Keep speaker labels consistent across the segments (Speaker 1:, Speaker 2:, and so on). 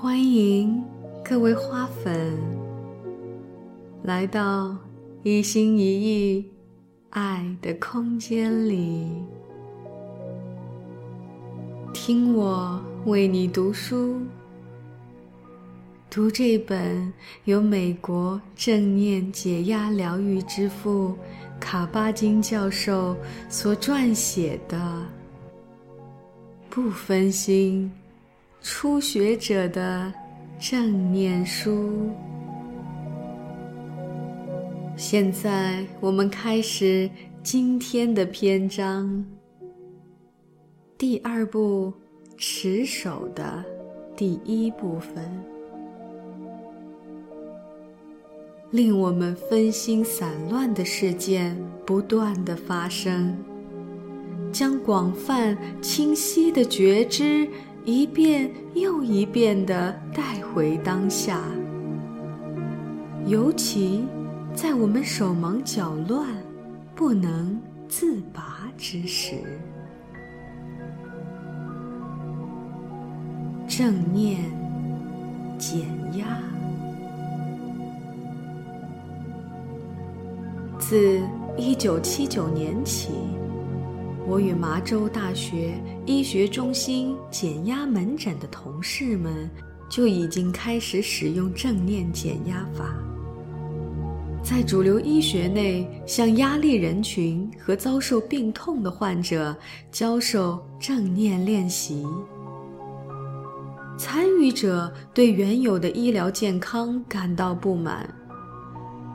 Speaker 1: 欢迎各位花粉来到一心一意爱的空间里，听我为你读书，读这本由美国正念解压疗愈之父卡巴金教授所撰写的，不分心。初学者的正念书。现在我们开始今天的篇章。第二部持守的第一部分，令我们分心散乱的事件不断的发生，将广泛清晰的觉知。一遍又一遍地带回当下，尤其在我们手忙脚乱、不能自拔之时，正念减压。自一九七九年起。我与麻州大学医学中心减压门诊的同事们就已经开始使用正念减压法，在主流医学内向压力人群和遭受病痛的患者教授正念练习。参与者对原有的医疗健康感到不满，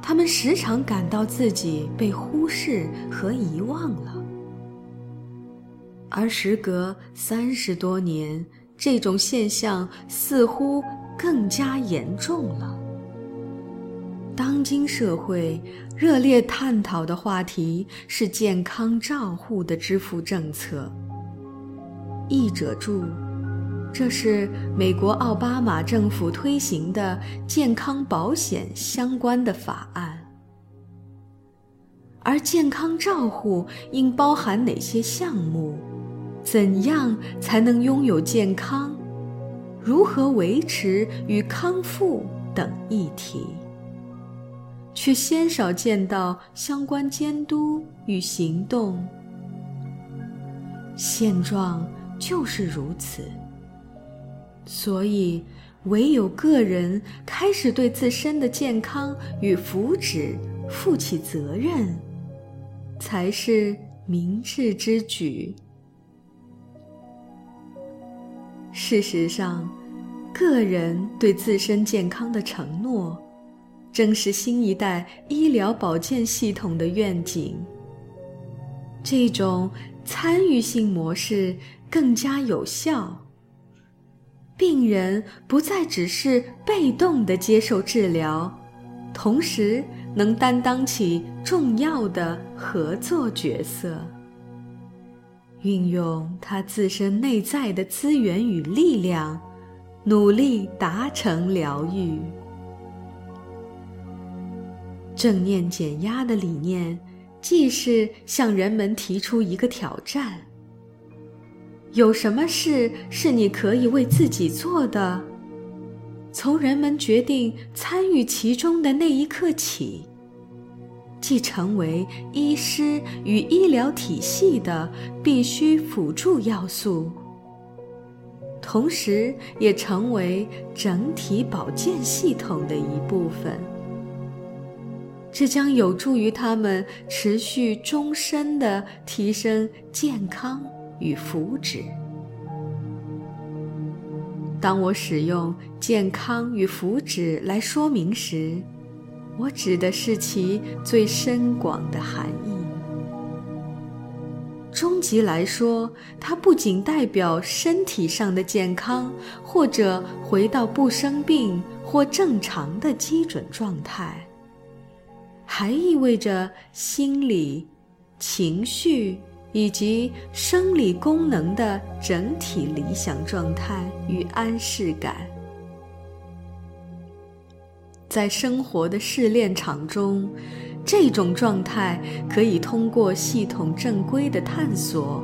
Speaker 1: 他们时常感到自己被忽视和遗忘了。而时隔三十多年，这种现象似乎更加严重了。当今社会热烈探讨的话题是健康照护的支付政策。译者注：这是美国奥巴马政府推行的健康保险相关的法案。而健康照护应包含哪些项目？怎样才能拥有健康？如何维持与康复等议题，却鲜少见到相关监督与行动。现状就是如此。所以，唯有个人开始对自身的健康与福祉负起责任，才是明智之举。事实上，个人对自身健康的承诺，正是新一代医疗保健系统的愿景。这种参与性模式更加有效，病人不再只是被动的接受治疗，同时能担当起重要的合作角色。运用他自身内在的资源与力量，努力达成疗愈。正念减压的理念，既是向人们提出一个挑战：有什么事是你可以为自己做的？从人们决定参与其中的那一刻起。既成为医师与医疗体系的必须辅助要素，同时也成为整体保健系统的一部分。这将有助于他们持续终身的提升健康与福祉。当我使用“健康与福祉”来说明时，我指的是其最深广的含义。终极来说，它不仅代表身体上的健康，或者回到不生病或正常的基准状态，还意味着心理、情绪以及生理功能的整体理想状态与安适感。在生活的试炼场中，这种状态可以通过系统正规的探索，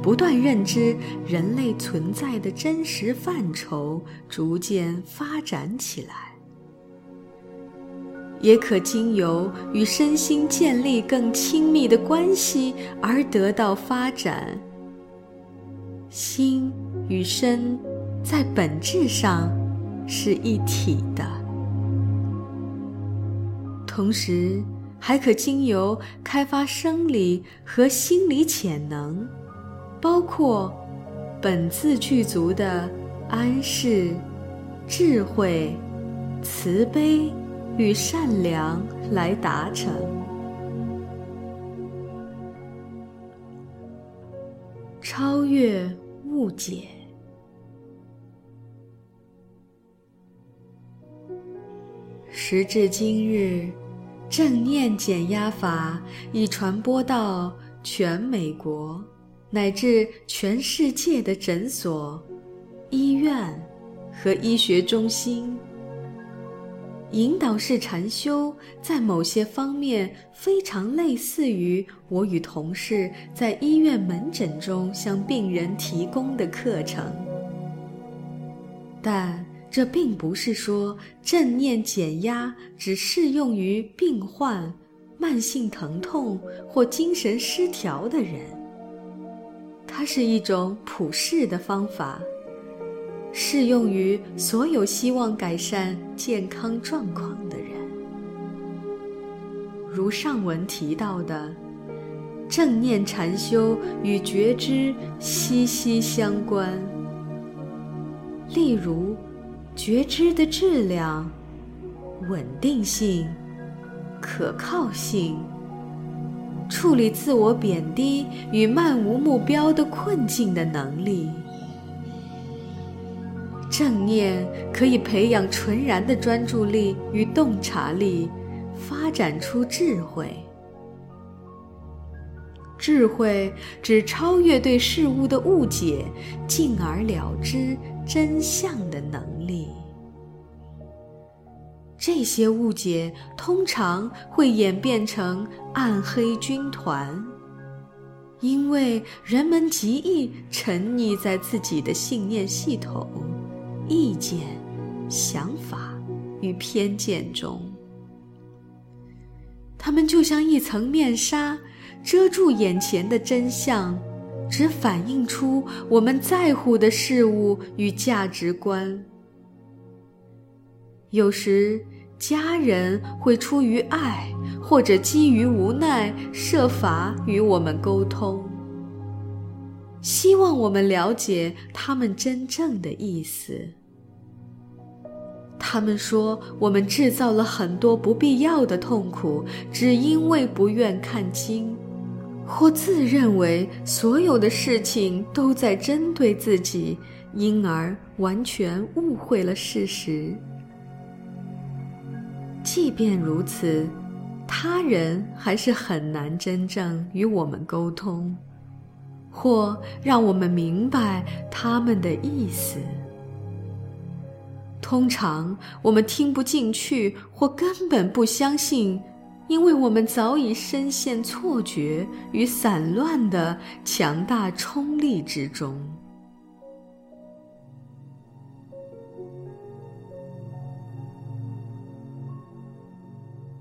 Speaker 1: 不断认知人类存在的真实范畴，逐渐发展起来；也可经由与身心建立更亲密的关系而得到发展。心与身在本质上是一体的，同时。还可经由开发生理和心理潜能，包括本自具足的安适、智慧、慈悲与善良来达成。超越误解。时至今日。正念减压法已传播到全美国，乃至全世界的诊所、医院和医学中心。引导式禅修在某些方面非常类似于我与同事在医院门诊中向病人提供的课程，但。这并不是说正念减压只适用于病患、慢性疼痛或精神失调的人。它是一种普世的方法，适用于所有希望改善健康状况的人。如上文提到的，正念禅修与觉知息息相关。例如。觉知的质量、稳定性、可靠性，处理自我贬低与漫无目标的困境的能力。正念可以培养纯然的专注力与洞察力，发展出智慧。智慧指超越对事物的误解，进而了知真相的能力。这些误解通常会演变成暗黑军团，因为人们极易沉溺在自己的信念系统、意见、想法与偏见中。他们就像一层面纱，遮住眼前的真相，只反映出我们在乎的事物与价值观。有时，家人会出于爱，或者基于无奈，设法与我们沟通，希望我们了解他们真正的意思。他们说，我们制造了很多不必要的痛苦，只因为不愿看清，或自认为所有的事情都在针对自己，因而完全误会了事实。即便如此，他人还是很难真正与我们沟通，或让我们明白他们的意思。通常我们听不进去，或根本不相信，因为我们早已深陷错觉与散乱的强大冲力之中。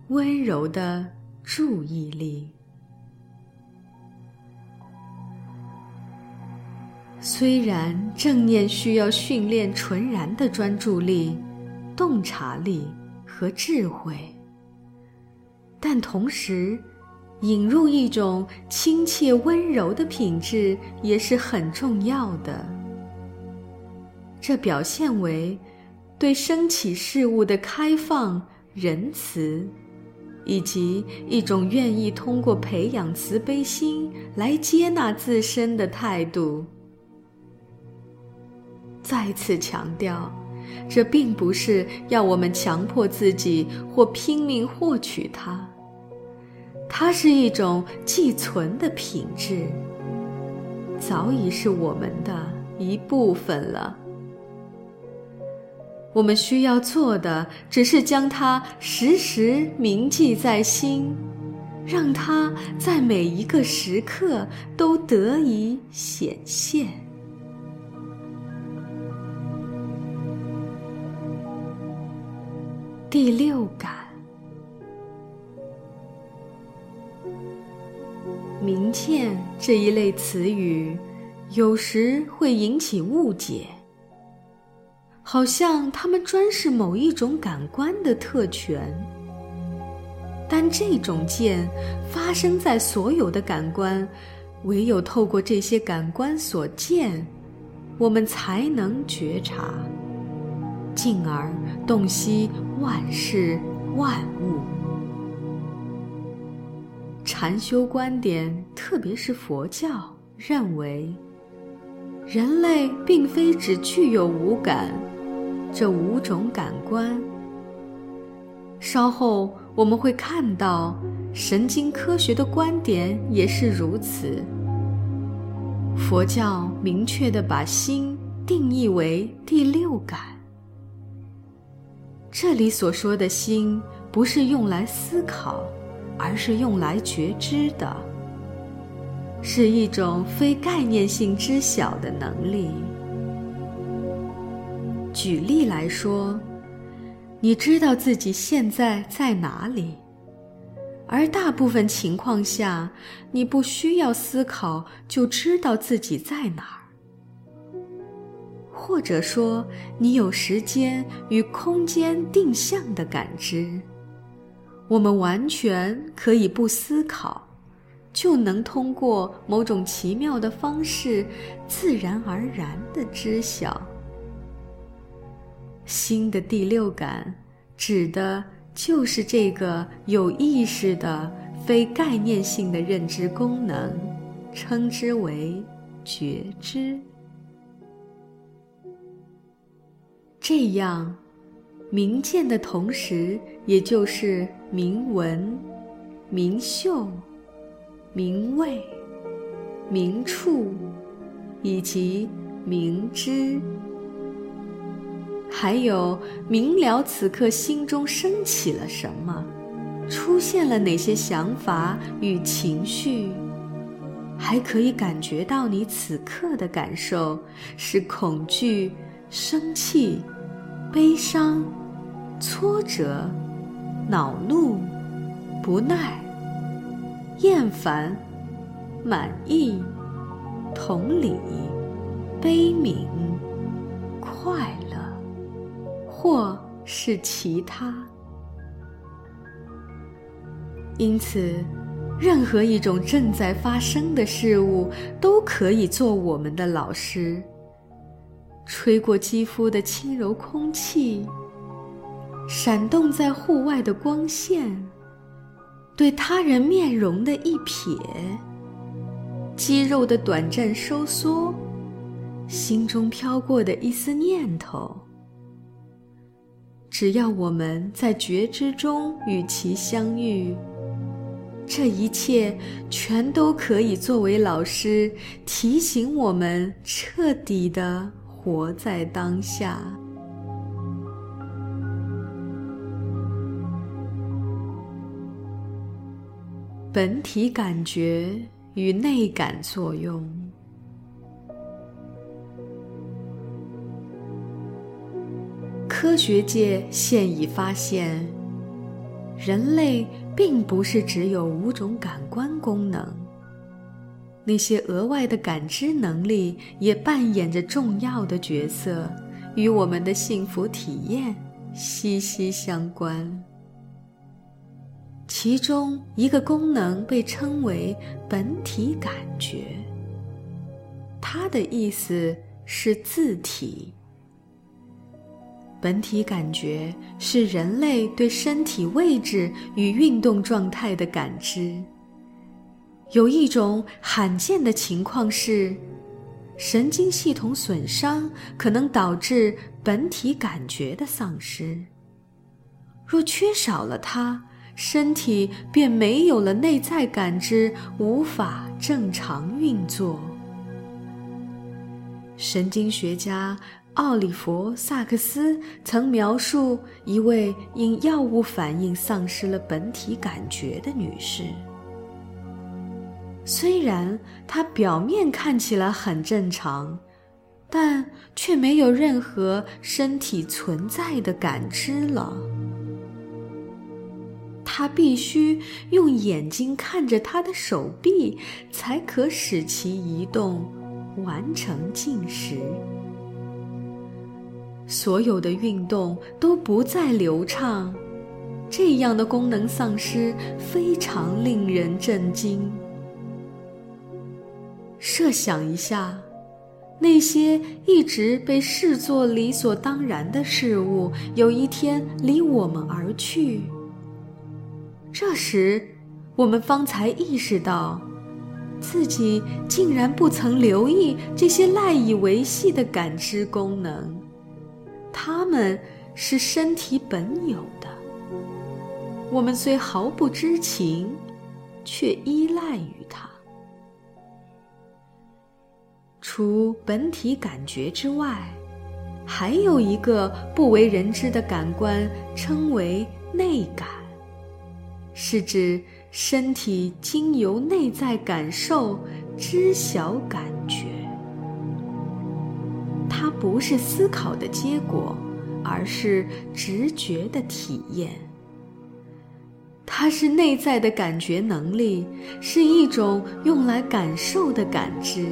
Speaker 1: 温柔的注意力。虽然正念需要训练纯然的专注力、洞察力和智慧，但同时引入一种亲切温柔的品质也是很重要的。这表现为对升起事物的开放、仁慈。以及一种愿意通过培养慈悲心来接纳自身的态度。再次强调，这并不是要我们强迫自己或拼命获取它，它是一种寄存的品质，早已是我们的一部分了。我们需要做的，只是将它时时铭记在心，让它在每一个时刻都得以显现。第六感，明见这一类词语，有时会引起误解。好像他们专是某一种感官的特权，但这种见发生在所有的感官，唯有透过这些感官所见，我们才能觉察，进而洞悉万事万物。禅修观点，特别是佛教，认为人类并非只具有五感。这五种感官，稍后我们会看到，神经科学的观点也是如此。佛教明确的把心定义为第六感。这里所说的心，不是用来思考，而是用来觉知的，是一种非概念性知晓的能力。举例来说，你知道自己现在在哪里，而大部分情况下，你不需要思考就知道自己在哪儿。或者说，你有时间与空间定向的感知，我们完全可以不思考，就能通过某种奇妙的方式，自然而然的知晓。心的第六感，指的就是这个有意识的、非概念性的认知功能，称之为觉知。这样，明见的同时，也就是明闻、明嗅、明味、明触，以及明知。还有明了此刻心中升起了什么，出现了哪些想法与情绪，还可以感觉到你此刻的感受是恐惧、生气、悲伤、挫折、恼怒、不耐、厌烦、满意、同理、悲悯、快乐。或是其他，因此，任何一种正在发生的事物都可以做我们的老师。吹过肌肤的轻柔空气，闪动在户外的光线，对他人面容的一瞥，肌肉的短暂收缩，心中飘过的一丝念头。只要我们在觉知中与其相遇，这一切全都可以作为老师提醒我们彻底的活在当下。本体感觉与内感作用。科学界现已发现，人类并不是只有五种感官功能，那些额外的感知能力也扮演着重要的角色，与我们的幸福体验息息相关。其中一个功能被称为本体感觉，它的意思是自体。本体感觉是人类对身体位置与运动状态的感知。有一种罕见的情况是，神经系统损伤可能导致本体感觉的丧失。若缺少了它，身体便没有了内在感知，无法正常运作。神经学家。奥里弗·萨克斯曾描述一位因药物反应丧失了本体感觉的女士。虽然她表面看起来很正常，但却没有任何身体存在的感知了。他必须用眼睛看着他的手臂，才可使其移动，完成进食。所有的运动都不再流畅，这样的功能丧失非常令人震惊。设想一下，那些一直被视作理所当然的事物，有一天离我们而去。这时，我们方才意识到，自己竟然不曾留意这些赖以维系的感知功能，它们是身体本有的。我们虽毫不知情，却依赖于它。除本体感觉之外，还有一个不为人知的感官，称为内感。是指身体经由内在感受知晓感觉，它不是思考的结果，而是直觉的体验。它是内在的感觉能力，是一种用来感受的感知。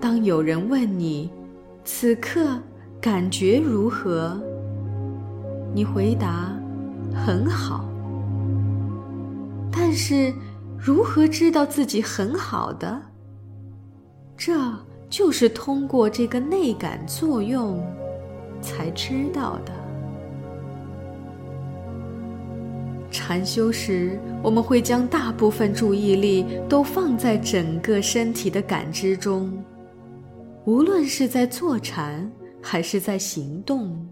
Speaker 1: 当有人问你此刻感觉如何，你回答。很好，但是如何知道自己很好的？这就是通过这个内感作用才知道的。禅修时，我们会将大部分注意力都放在整个身体的感知中，无论是在坐禅还是在行动。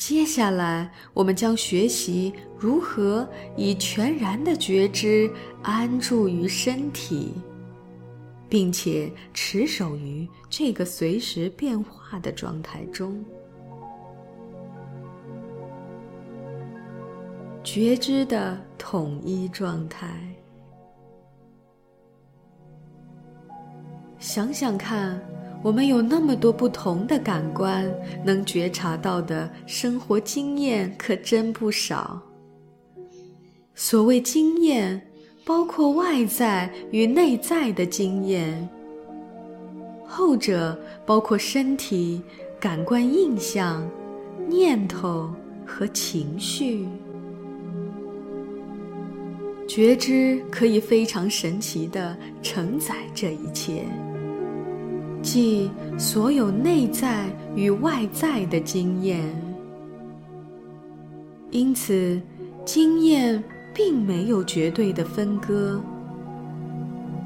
Speaker 1: 接下来，我们将学习如何以全然的觉知安住于身体，并且持守于这个随时变化的状态中。觉知的统一状态。想想看。我们有那么多不同的感官，能觉察到的生活经验可真不少。所谓经验，包括外在与内在的经验，后者包括身体、感官印象、念头和情绪。觉知可以非常神奇的承载这一切。即所有内在与外在的经验，因此经验并没有绝对的分割。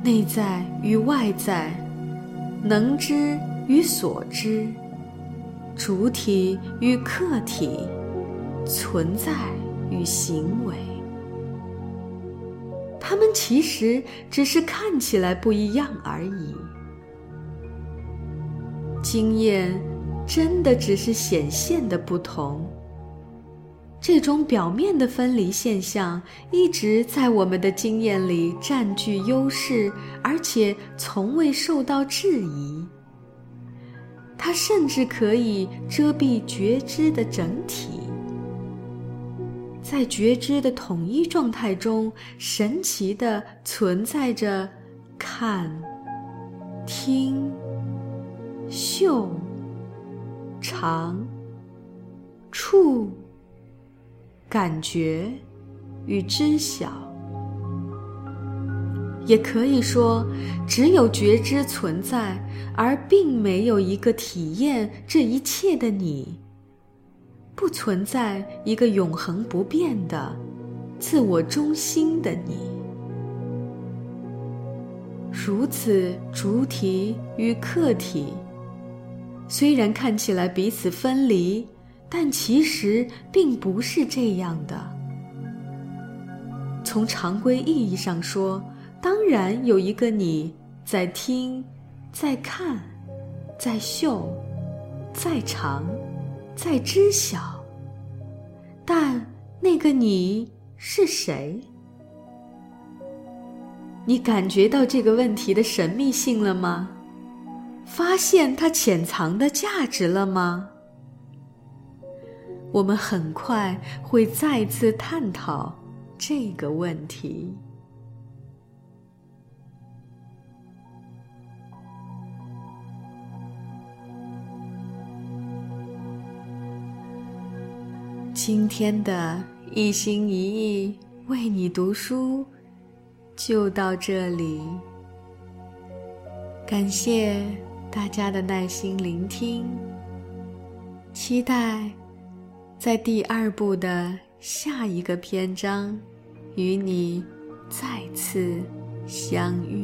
Speaker 1: 内在与外在，能知与所知，主体与客体，存在与行为，它们其实只是看起来不一样而已。经验真的只是显现的不同。这种表面的分离现象一直在我们的经验里占据优势，而且从未受到质疑。它甚至可以遮蔽觉知的整体。在觉知的统一状态中，神奇的存在着看、听。嗅、尝、触、感觉与知晓，也可以说，只有觉知存在，而并没有一个体验这一切的你。不存在一个永恒不变的、自我中心的你。如此，主体与客体。虽然看起来彼此分离，但其实并不是这样的。从常规意义上说，当然有一个你在听，在看，在嗅，在尝，在知晓。但那个你是谁？你感觉到这个问题的神秘性了吗？发现它潜藏的价值了吗？我们很快会再次探讨这个问题。今天的一心一意为你读书，就到这里。感谢大家的耐心聆听，期待在第二部的下一个篇章与你再次相遇。